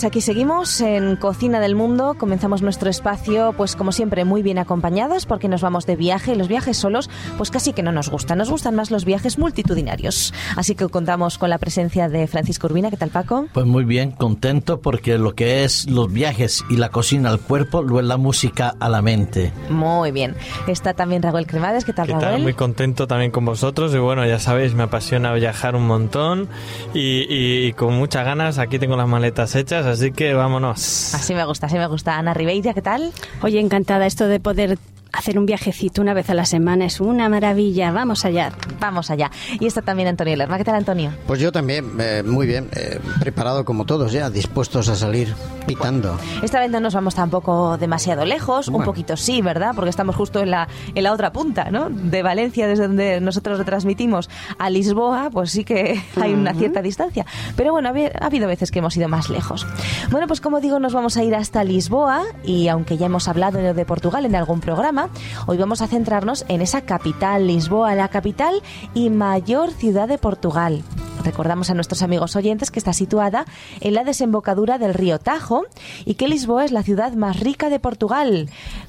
pues aquí seguimos en Cocina del Mundo. Comenzamos nuestro espacio, pues como siempre, muy bien acompañados porque nos vamos de viaje y los viajes solos, pues casi que no nos gustan. Nos gustan más los viajes multitudinarios. Así que contamos con la presencia de Francisco Urbina. ¿Qué tal, Paco? Pues muy bien, contento porque lo que es los viajes y la cocina al cuerpo, luego la música a la mente. Muy bien. Está también Raúl Cremades. ¿Qué tal, ¿Qué Raúl? tal? Muy contento también con vosotros y bueno, ya sabéis, me apasiona viajar un montón y, y- y con muchas ganas. Aquí tengo las maletas hechas, así que vámonos. Así me gusta, así me gusta. Ana Ribeira, ¿qué tal? Oye, encantada esto de poder hacer un viajecito una vez a la semana es una maravilla. Vamos allá. Vamos allá. Y está también Antonio Lerma. ¿Qué tal, Antonio? Pues yo también, eh, muy bien, eh, preparado como todos ya, dispuestos a salir pitando. Esta vez no nos vamos tampoco demasiado lejos, un poquito sí, ¿verdad? Porque estamos justo en la, en la otra punta, ¿no? De Valencia, desde donde nosotros retransmitimos, a Lisboa, pues sí que hay una cierta distancia. Pero bueno, ha habido veces que hemos ido más lejos. Bueno, pues como digo, nos vamos a ir hasta Lisboa y aunque ya hemos hablado de Portugal en algún programa, hoy vamos a centrarnos en esa capital, Lisboa, la capital y mayor ciudad de Portugal. Recordamos a nuestros amigos oyentes que está situada en la desembocadura del río Tajo y que Lisboa es la ciudad más rica de Portugal.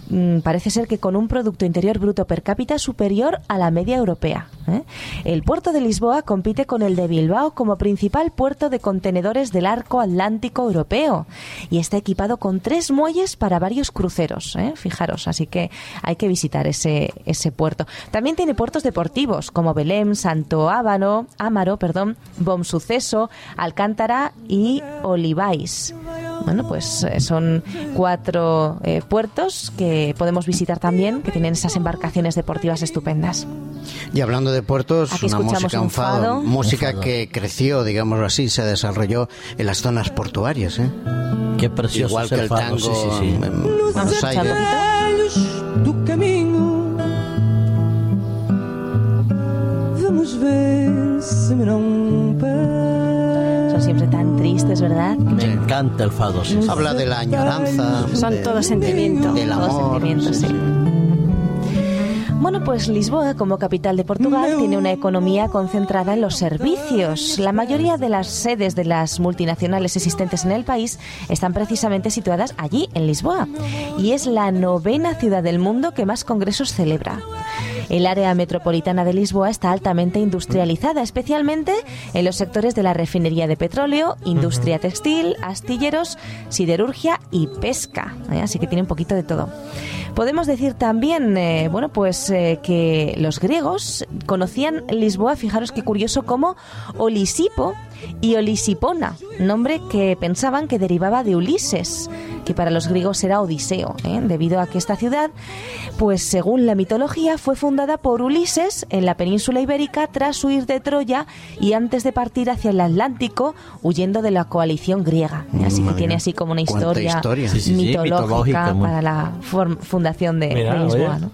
Mm, parece ser que con un Producto Interior Bruto per cápita superior a la media europea. ¿eh? El puerto de Lisboa compite con el de Bilbao como principal puerto de contenedores del arco atlántico europeo y está equipado con tres muelles para varios cruceros. ¿eh? Fijaros, así que hay que visitar ese, ese puerto. También tiene puertos deportivos como Belém, Santo Ábano, Amaro, perdón, Bom Suceso, Alcántara y Olivais. Bueno, pues eh, son cuatro eh, puertos que podemos visitar también, que tienen esas embarcaciones deportivas estupendas. Y hablando de puertos, Aquí una escuchamos música un fado, fado. música Un fado. que creció, digámoslo así, se desarrolló en las zonas portuarias, ¿eh? Qué precioso Igual es que el fado, tango sí, sí, sí. en Buenos Aires. caminho. Vamos ver se me não. Son siempre tan tristes, ¿verdad? Me encanta el fado, sí. Habla de la añoranza, Son de- todo sentimiento. del Todo sí. Bueno, pues Lisboa, como capital de Portugal, tiene una economía concentrada en los servicios. La mayoría de las sedes de las multinacionales existentes en el país están precisamente situadas allí, en Lisboa. Y es la novena ciudad del mundo que más congresos celebra. El área metropolitana de Lisboa está altamente industrializada, especialmente en los sectores de la refinería de petróleo, industria textil, astilleros, siderurgia y pesca. ¿eh? Así que tiene un poquito de todo. Podemos decir también, eh, bueno, pues eh, que los griegos conocían Lisboa, fijaros qué curioso, como Olisipo y Olisipona, nombre que pensaban que derivaba de Ulises, que para los griegos era Odiseo, ¿eh? debido a que esta ciudad, pues según la mitología, fue fundada por Ulises en la península ibérica tras huir de Troya y antes de partir hacia el Atlántico, huyendo de la coalición griega. Así que tiene así como una historia, historia. Sí, sí, sí, mitológica, para la form- fundación de, Mira, de Lisboa. ¿no?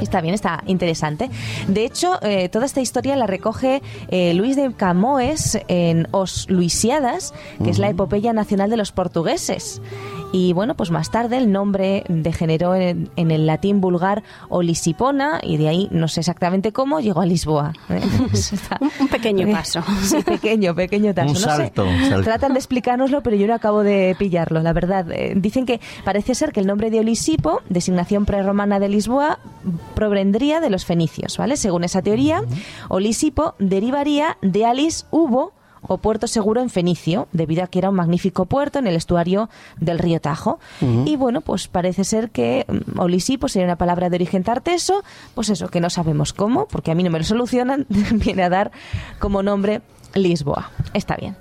Está bien, está interesante. De hecho, eh, toda esta historia la recoge eh, Luis de Camoes en Os Luisiadas, que es la epopeya nacional de los portugueses. Y bueno, pues más tarde el nombre degeneró en, en el latín vulgar Olisipona y de ahí, no sé exactamente cómo, llegó a Lisboa. ¿eh? Un, un pequeño paso. Sí, pequeño, pequeño tazo. Un no sé. salto, un salto. Tratan de explicárnoslo, pero yo no acabo de pillarlo, la verdad. Eh, dicen que parece ser que el nombre de Olisipo, designación prerromana de Lisboa, provendría de los fenicios, ¿vale? Según esa teoría, Olisipo derivaría de Alis Hubo o puerto seguro en Fenicio, debido a que era un magnífico puerto en el estuario del río Tajo. Y bueno, pues parece ser que mm, Olisipo sería una palabra de origen tarteso, pues eso, que no sabemos cómo, porque a mí no me lo solucionan, viene a dar como nombre Lisboa. Está bien.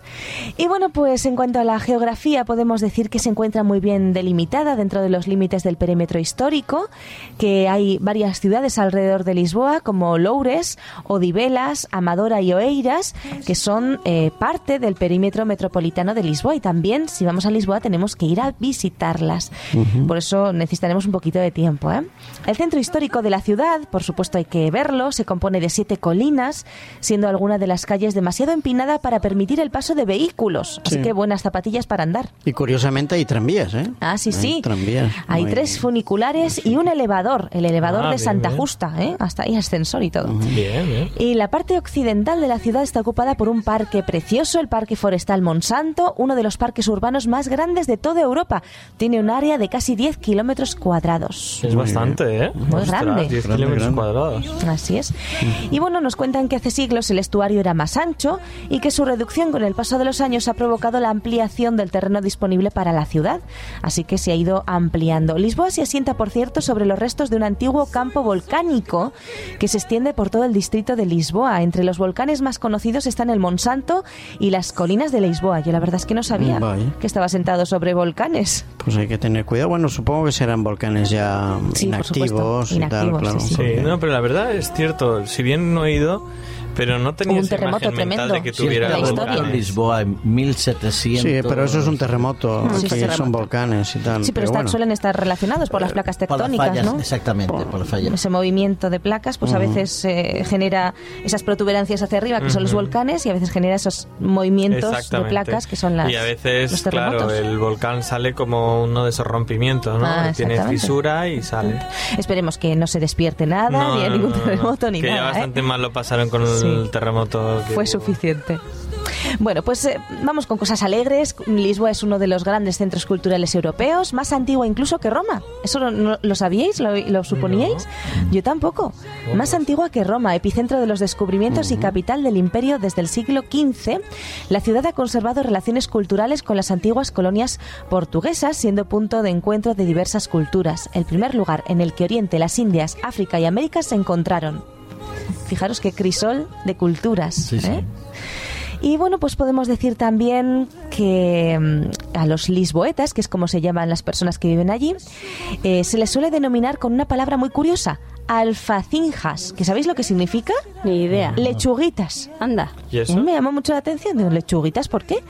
Y bueno, pues en cuanto a la geografía, podemos decir que se encuentra muy bien delimitada dentro de los límites del perímetro histórico, que hay varias ciudades alrededor de Lisboa, como Loures, Odivelas, Amadora y Oeiras, que son eh, parte del perímetro metropolitano de Lisboa. Y también, si vamos a Lisboa, tenemos que ir a visitarlas. Por eso necesitaremos un poquito de tiempo. ¿eh? El centro histórico de la ciudad, por supuesto hay que verlo, se compone de siete colinas, siendo alguna de las calles demasiado empinada para permitir el paso de vehículos. Así Sí. que buenas zapatillas para andar. Y curiosamente hay tranvías, ¿eh? Ah, sí, Hay sí. tranvías. Hay Muy- tres funiculares y un elevador, el elevador Ah, de bien, Santa bien. Justa, ¿eh? Hasta ahí ascensor y todo. Bien, bien. Y la parte occidental de la ciudad está ocupada por un parque precioso, el Parque Forestal Monsanto, uno de los parques urbanos más grandes de toda Europa. Tiene un área de casi 10 kilómetros cuadrados. Es bastante, ¿eh? Muy grande. 10 Grande, kilómetros cuadrados. Así es. Y bueno, nos cuentan que hace siglos el estuario era más ancho y que su reducción con el paso de los años ha provocado la ampliación del terreno disponible para la ciudad. Así que se ha ido ampliando. Lisboa se asienta, por cierto, sobre los restos de un antiguo campo volcánico que se extiende por todo el distrito de Lisboa. Entre los volcanes más conocidos están el Monsanto y las colinas de Lisboa. Yo la verdad es que no sabía Vaya. que estaba sentado sobre volcanes. Pues hay que tener cuidado. Bueno, supongo que serán volcanes ya Sí, inactivos y tal, claro. sí, sí. Sí, no, pero la verdad es cierto. Si bien no he ido, pero no tenía un terremoto tremendo. de que Sí, tuviera la volcanes. historia. en Lisboa en 1700. Sí, pero eso es un terremoto. Sí, Aquí es terremoto. son volcanes y tal. Sí, pero, están- bueno. suelen estar relacionados por las placas Por las tectónicas, fallas, ¿no? Exactamente, por las fallas. ese movimiento de placas pues a veces eh, genera esas protuberancias hacia arriba que son los volcanes y a veces genera esos movimientos de placas que son las y a veces, los claro, el volcán sale como uno de esos rompimientos, ¿no? Ah, Tiene fisura y sale. Esperemos que no se despierte nada, No, ni hay no, ningún no, no. terremoto ni que ya nada. ¿eh? bastante mal lo pasaron con el Sí. terremoto. que Fue suficiente. Bueno, pues eh, vamos con cosas alegres. Lisboa es uno de los grandes centros culturales europeos, más antiguo incluso que Roma. ¿Eso no, no- lo sabíais? ¿Lo, lo suponíais? Yo tampoco. Más antigua que Roma, epicentro de los descubrimientos y capital del imperio desde el siglo XV, la ciudad ha conservado relaciones culturales con las antiguas colonias portuguesas, siendo punto de encuentro de diversas culturas. El primer lugar en el que Oriente, las Indias, África y América se encontraron. Fijaros qué crisol de culturas. Sí, sí. ¿eh? Y bueno, pues podemos decir también que mm, a los lisboetas, que es como se llaman las personas que viven allí, eh, se les suele denominar con una palabra muy curiosa, alfacinjas, que ¿sabéis lo que significa? Ni idea. Lechuguitas. Anda. ¿Y eso? Me llamó mucho la atención, digo, lechuguitas, ¿por qué?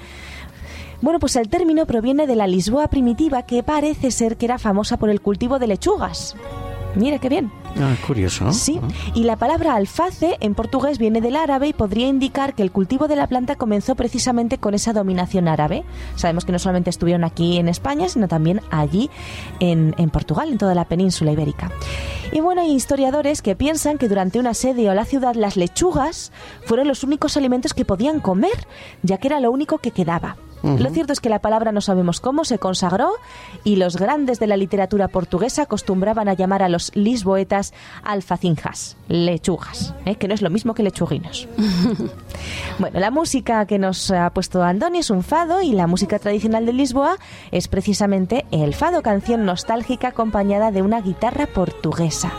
Bueno, pues el término proviene de la Lisboa primitiva que parece ser que era famosa por el cultivo de lechugas. Mira qué bien. Ah, curioso. Sí, y la palabra alface en portugués viene del árabe y podría indicar que el cultivo de la planta comenzó precisamente con esa dominación árabe. Sabemos que no solamente estuvieron aquí en España, sino también allí en, en Portugal, en toda la península ibérica. Y bueno, hay historiadores que piensan que durante un asedio a la ciudad las lechugas fueron los únicos alimentos que podían comer, ya que era lo único que quedaba. Lo cierto es que la palabra no sabemos cómo se consagró y los grandes de la literatura portuguesa acostumbraban a llamar a los lisboetas alfacinjas, lechugas, ¿eh? que no es lo mismo que lechuguinos. bueno, la música que nos ha puesto Andoni es un fado y la música tradicional de Lisboa es precisamente el fado, canción nostálgica acompañada de una guitarra portuguesa.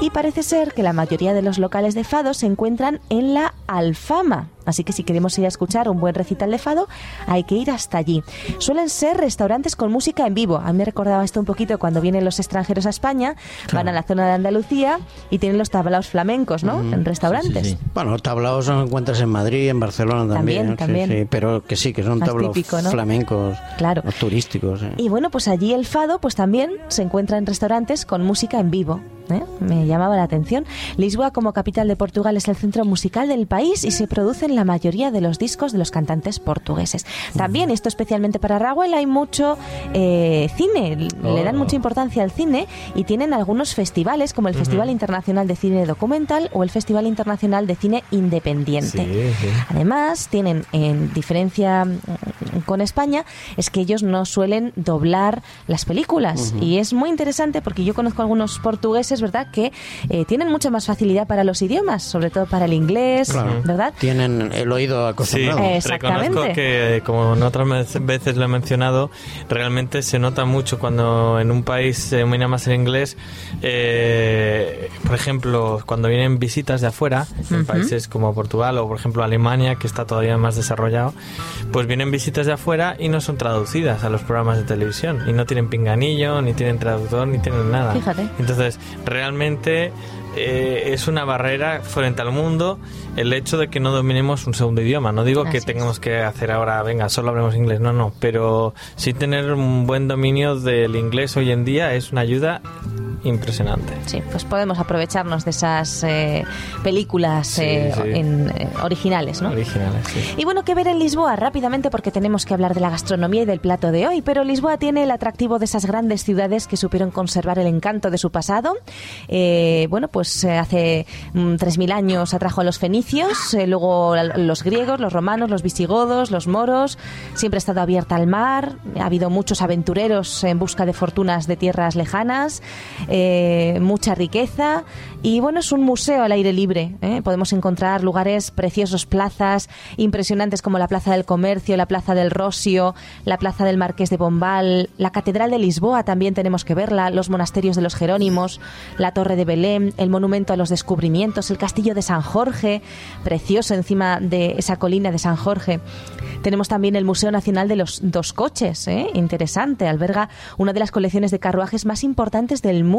Y parece ser que la mayoría de los locales de fado se encuentran en la Alfama. Así que si queremos ir a escuchar un buen recital de fado, hay que ir hasta allí. Suelen ser restaurantes con música en vivo. A mí me recordaba esto un poquito cuando vienen los extranjeros a España, van a la zona de Andalucía y tienen los tablaos flamencos, ¿no? En restaurantes. sí, sí. Bueno, tablaos los encuentras en Madrid, en Barcelona también. También, también. sí, pero que sí, que son Más tablaos típico, ¿no? flamencos, Claro. turísticos. ¿eh? Y bueno, pues allí el fado pues también se encuentra en restaurantes con música en vivo. ¿Eh? Me llamaba la atención. Lisboa como capital de Portugal es el centro musical del país y se producen la mayoría de los discos de los cantantes portugueses. También, esto especialmente para Raguel, hay mucho eh, cine. Le dan Oh. mucha importancia al cine y tienen algunos festivales como el Festival Internacional de Cine Documental o el Festival Internacional de Cine Independiente. Sí, sí. Además, tienen en diferencia mm, con España, es que ellos no suelen doblar las películas. Y es muy interesante porque yo conozco algunos portugueses, ¿verdad?, que eh, tienen mucha más facilidad para los idiomas, sobre todo para el inglés, Claro. ¿verdad? Tienen el oído Sí, acostumbrado. Exactamente. reconozco que, como en otras veces lo he mencionado, realmente se nota mucho cuando en un país se domina más el inglés. eh, por ejemplo, cuando vienen visitas de afuera, en países como Portugal o, por ejemplo, Alemania, que está todavía más desarrollado, pues vienen visitas de afuera y no son traducidas a los programas de televisión. Y no tienen pinganillo, ni tienen traductor, ni tienen nada. Fíjate. Entonces, realmente eh, es una barrera frente al mundo el hecho de que no dominemos un segundo idioma. No digo que es. tengamos que hacer ahora, venga, solo hablemos inglés, no, no, pero sí tener un buen dominio del inglés hoy en día es una ayuda impresionante. Sí, pues podemos aprovecharnos de esas eh, películas Sí, eh, sí. en- eh, originales, ¿no? Originales, sí. Y bueno, ¿qué ver en Lisboa? Rápidamente porque tenemos que hablar de la gastronomía y del plato de hoy, pero Lisboa tiene el atractivo de esas grandes ciudades que supieron conservar el encanto de su pasado. Eh, bueno, pues eh, hace mm, 3.000 años atrajo a los fenicios, eh, luego a los griegos, los romanos, los visigodos, los moros, siempre ha estado abierta al mar, ha habido muchos aventureros en busca de fortunas de tierras lejanas, eh, mucha riqueza y bueno, es un museo al aire libre. ¿eh? Podemos encontrar lugares preciosos, plazas impresionantes como la Plaza del Comercio, la Plaza del Rosio, la Plaza del Marqués de Bombal, la Catedral de Lisboa también tenemos que verla, los monasterios de los Jerónimos, la Torre de Belém, el Monumento a los Descubrimientos, el Castillo de San Jorge, precioso encima de esa colina de San Jorge. Tenemos también el Museo Nacional de los Dos Coches, ¿eh? interesante, alberga una de las colecciones de carruajes más importantes del mundo.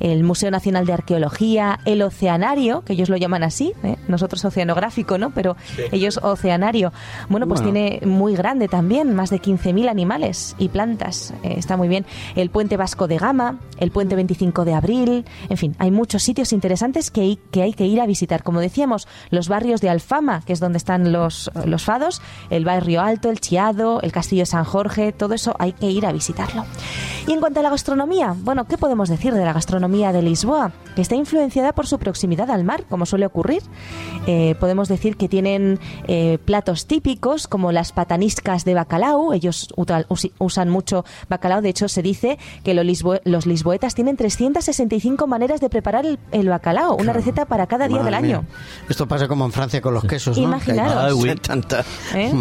El Museo Nacional de Arqueología, el Oceanario, que ellos lo llaman así, ¿eh? nosotros oceanográfico, ¿no? Pero ellos oceanario. Bueno, pues Bueno. tiene muy grande también, más de 15.000 animales y plantas, eh, está muy bien. El Puente Vasco de Gama, el Puente 25 de Abril, en fin, hay muchos sitios interesantes que hay que, hay que ir a visitar. Como decíamos, los barrios de Alfama, que es donde están los, los fados, el barrio Alto, el Chiado, el Castillo de San Jorge, todo eso hay que ir a visitarlo. Y en cuanto a la gastronomía, bueno, ¿qué podemos decir de la gastronomía de Lisboa? Que está influenciada por su proximidad al mar, como suele ocurrir. Eh, podemos decir que tienen eh, platos típicos como las pataniscas de bacalao. Ellos usan mucho bacalao. De hecho, se dice que los, lisbo- los lisboetas tienen 365 maneras de preparar el, el bacalao, una receta para cada día Madre del mía. año. Esto pasa como en Francia con los quesos, ¿no? Imaginaros. Ay, tanta- ¿Eh?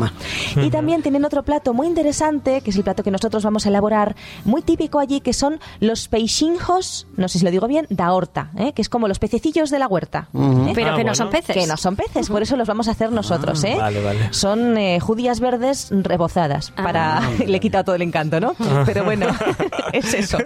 Y también tienen otro plato muy interesante, que es el plato que nosotros vamos a elaborar, muy típico allí, que son los no sé si lo digo bien, da horta, ¿eh? que es como los pececillos de la huerta. ¿eh? Pero Ah, que no bueno. son peces. Que no son peces, por eso los vamos a hacer nosotros, ¿eh? vale, vale. Son eh, judías verdes rebozadas. Para le he quitado todo el encanto, ¿no? Pero bueno, es eso.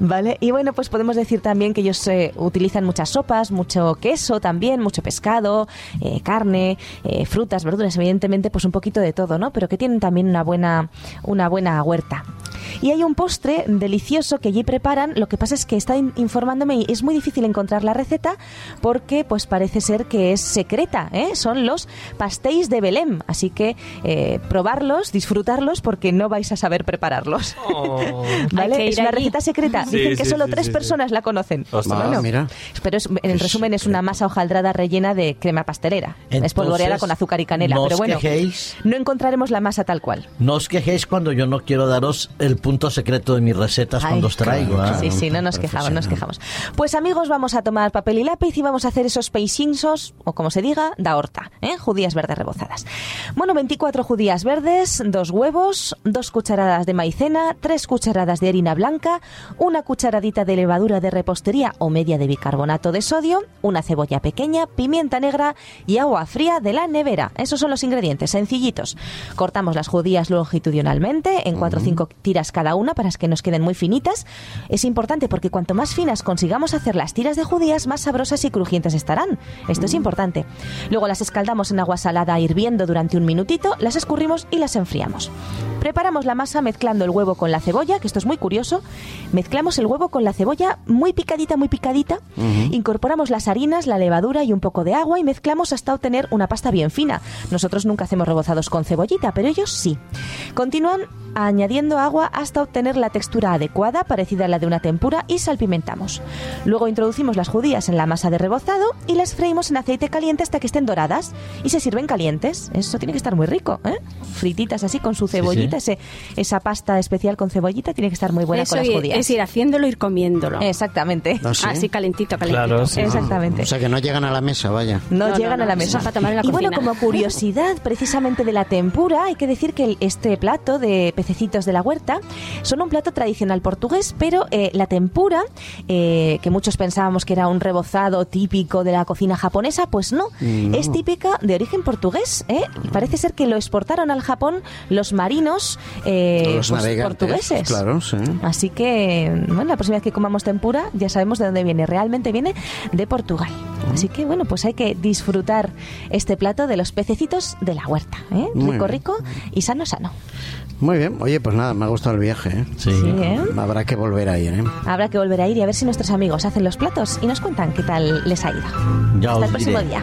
Vale. Y bueno, pues podemos decir también que ellos eh, utilizan muchas sopas, mucho queso también, mucho pescado, eh, carne, eh, frutas, verduras, evidentemente, pues un poquito de todo, ¿no? Pero que tienen también una buena, una buena huerta. Y hay un postre delicioso que allí preparan. Lo que pasa es que está in- informándome y es muy difícil encontrar la receta porque pues parece ser que es secreta. ¿eh? Son los pastéis de Belém. Así que eh, probarlos, disfrutarlos porque no vais a saber prepararlos. Oh. ¿Vale? Es una allí. receta secreta. Sí, Dicen que sí, solo sí, tres sí, sí. personas la conocen. Ostras. Ah, mira. Pero es- en Es resumen es una masa hojaldrada rellena de crema pastelera. Entonces, espolvoreada con azúcar y canela. no pero bueno, quejéis. no encontraremos la masa tal cual. No os quejéis cuando yo no quiero daros el punto secreto de mis recetas Ay, cuando os traigo. claro, ¿ah? Sí, sí, no nos quejamos, no nos quejamos. Pues amigos, vamos a tomar papel y lápiz y vamos a hacer esos peixinsos, o como se diga, da horta, ¿eh? judías verdes rebozadas. Bueno, 24 judías verdes, dos huevos, dos cucharadas de maicena, tres cucharadas de harina blanca, una cucharadita de levadura de repostería o media de bicarbonato de sodio, una cebolla pequeña, pimienta negra y agua fría de la nevera. Esos son los ingredientes, sencillitos. Cortamos las judías longitudinalmente en 4 o 5 tiras cada una para que nos queden muy finitas. Es importante porque cuanto más finas consigamos hacer las tiras de judías, más sabrosas y crujientes estarán. Esto es importante. Luego las escaldamos en agua salada hirviendo durante un minutito, las escurrimos y las enfriamos. Preparamos la masa mezclando el huevo con la cebolla, que esto es muy curioso. Mezclamos el huevo con la cebolla muy picadita, muy picadita. Incorporamos las harinas, la levadura y un poco de agua y mezclamos hasta obtener una pasta bien fina. Nosotros nunca hacemos rebozados con cebollita, pero ellos sí. Continúan añadiendo agua hasta obtener la textura adecuada, parecida a la de una tempura, y salpimentamos. Luego introducimos las judías en la masa de rebozado y las freímos en aceite caliente hasta que estén doradas y se sirven calientes. Eso tiene que estar muy rico, ¿eh? Frititas así con su cebollita, ese- esa pasta especial con cebollita tiene que estar muy buena Eso con las y- es ir haciéndolo, ir comiéndolo. Exactamente. ¿Ah, sí? Así calentito, calentito. Claro, sí. Exactamente. O sea que no llegan a la mesa, vaya. No, No, llegan no, a la mesa. para tomar en la y bueno, como curiosidad precisamente de la tempura, hay que decir que el- este plato de pececitos de la huerta son un plato tradicional portugués, pero eh, la tempura, eh, que muchos pensábamos que era un rebozado típico de la cocina japonesa, pues no, No. es típica de origen portugués. ¿eh? Parece ser que lo exportaron al Japón los marinos eh, Los pues, navegantes. portugueses. Claro, sí. Así que, bueno, la próxima vez que comamos tempura ya sabemos de dónde viene. Realmente viene de Portugal. Así que bueno, pues hay que disfrutar este plato de los pececitos de la huerta. ¿eh? Rico, bien. rico y sano, sano. Muy bien, oye, pues nada, me ha gustado el viaje. ¿eh? Sí. Sí, ¿eh? Habrá que volver a ir, ¿eh? Habrá que volver a ir y a ver si nuestros amigos hacen los platos y nos cuentan qué tal les ha ido. Ya Hasta el próximo diré. día.